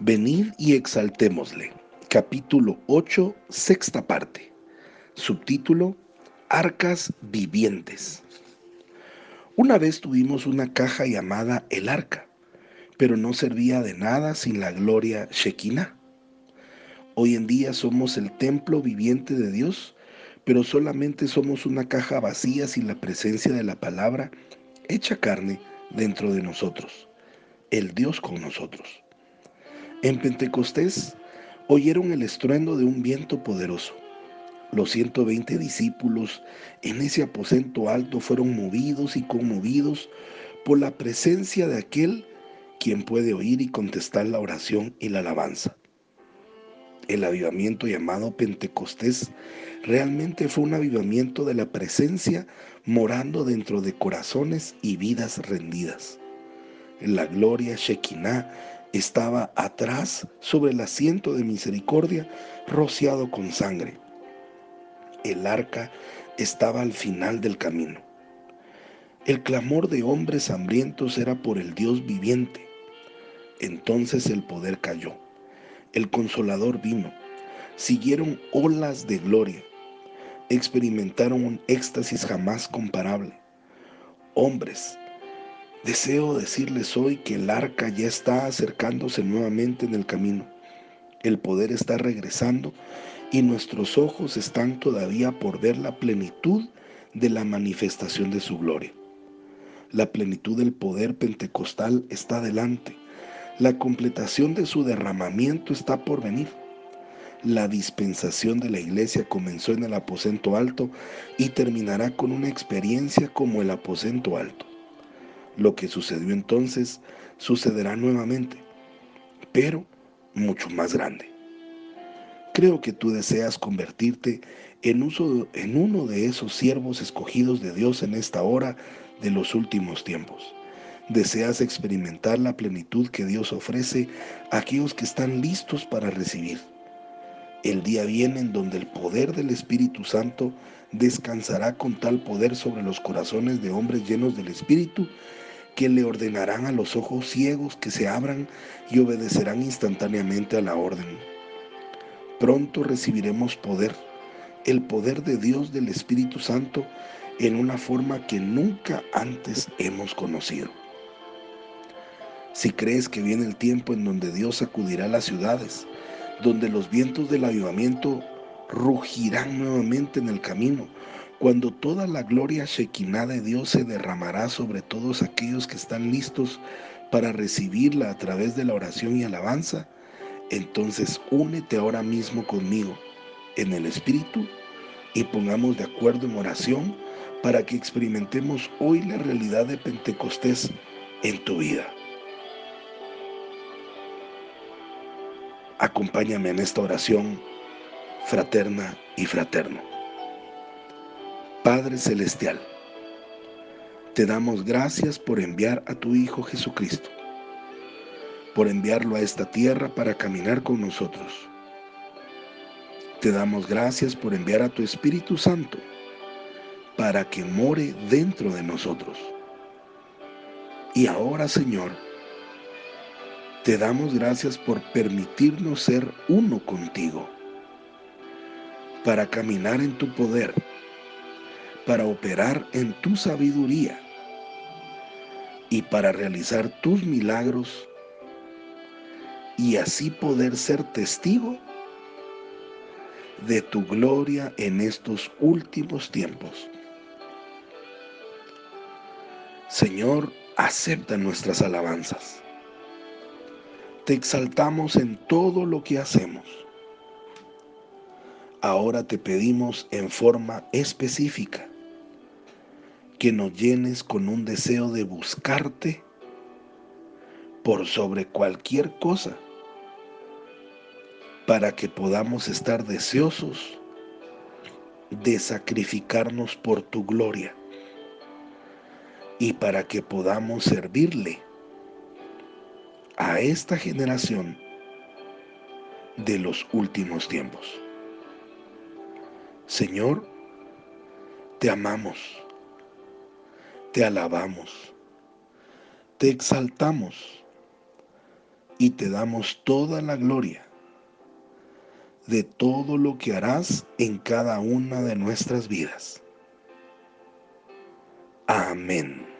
Venid y exaltémosle. Capítulo 8, sexta parte. Subtítulo, Arcas vivientes. Una vez tuvimos una caja llamada el arca, pero no servía de nada sin la gloria Shekinah. Hoy en día somos el templo viviente de Dios, pero solamente somos una caja vacía sin la presencia de la palabra hecha carne dentro de nosotros, el Dios con nosotros. En Pentecostés oyeron el estruendo de un viento poderoso. Los 120 discípulos en ese aposento alto fueron movidos y conmovidos por la presencia de aquel quien puede oír y contestar la oración y la alabanza. El avivamiento llamado Pentecostés realmente fue un avivamiento de la presencia morando dentro de corazones y vidas rendidas. La gloria Shekinah estaba atrás sobre el asiento de misericordia rociado con sangre. El arca estaba al final del camino. El clamor de hombres hambrientos era por el Dios viviente. Entonces el poder cayó. El consolador vino. Siguieron olas de gloria. Experimentaron un éxtasis jamás comparable. Hombres, Deseo decirles hoy que el arca ya está acercándose nuevamente en el camino. El poder está regresando y nuestros ojos están todavía por ver la plenitud de la manifestación de su gloria. La plenitud del poder pentecostal está delante. La completación de su derramamiento está por venir. La dispensación de la iglesia comenzó en el aposento alto y terminará con una experiencia como el aposento alto. Lo que sucedió entonces sucederá nuevamente, pero mucho más grande. Creo que tú deseas convertirte en, uso, en uno de esos siervos escogidos de Dios en esta hora de los últimos tiempos. Deseas experimentar la plenitud que Dios ofrece a aquellos que están listos para recibir. El día viene en donde el poder del Espíritu Santo descansará con tal poder sobre los corazones de hombres llenos del Espíritu que le ordenarán a los ojos ciegos que se abran y obedecerán instantáneamente a la orden. Pronto recibiremos poder, el poder de Dios del Espíritu Santo en una forma que nunca antes hemos conocido. Si crees que viene el tiempo en donde Dios sacudirá las ciudades, donde los vientos del avivamiento rugirán nuevamente en el camino, cuando toda la gloria Shekinah de Dios se derramará sobre todos aquellos que están listos para recibirla a través de la oración y alabanza, entonces únete ahora mismo conmigo en el Espíritu y pongamos de acuerdo en oración para que experimentemos hoy la realidad de Pentecostés en tu vida. Acompáñame en esta oración fraterna y fraterno. Padre Celestial, te damos gracias por enviar a tu Hijo Jesucristo, por enviarlo a esta tierra para caminar con nosotros. Te damos gracias por enviar a tu Espíritu Santo para que more dentro de nosotros. Y ahora, Señor, te damos gracias por permitirnos ser uno contigo, para caminar en tu poder para operar en tu sabiduría y para realizar tus milagros y así poder ser testigo de tu gloria en estos últimos tiempos. Señor, acepta nuestras alabanzas. Te exaltamos en todo lo que hacemos. Ahora te pedimos en forma específica que nos llenes con un deseo de buscarte por sobre cualquier cosa, para que podamos estar deseosos de sacrificarnos por tu gloria y para que podamos servirle a esta generación de los últimos tiempos. Señor, te amamos te alabamos, te exaltamos y te damos toda la gloria de todo lo que harás en cada una de nuestras vidas. Amén.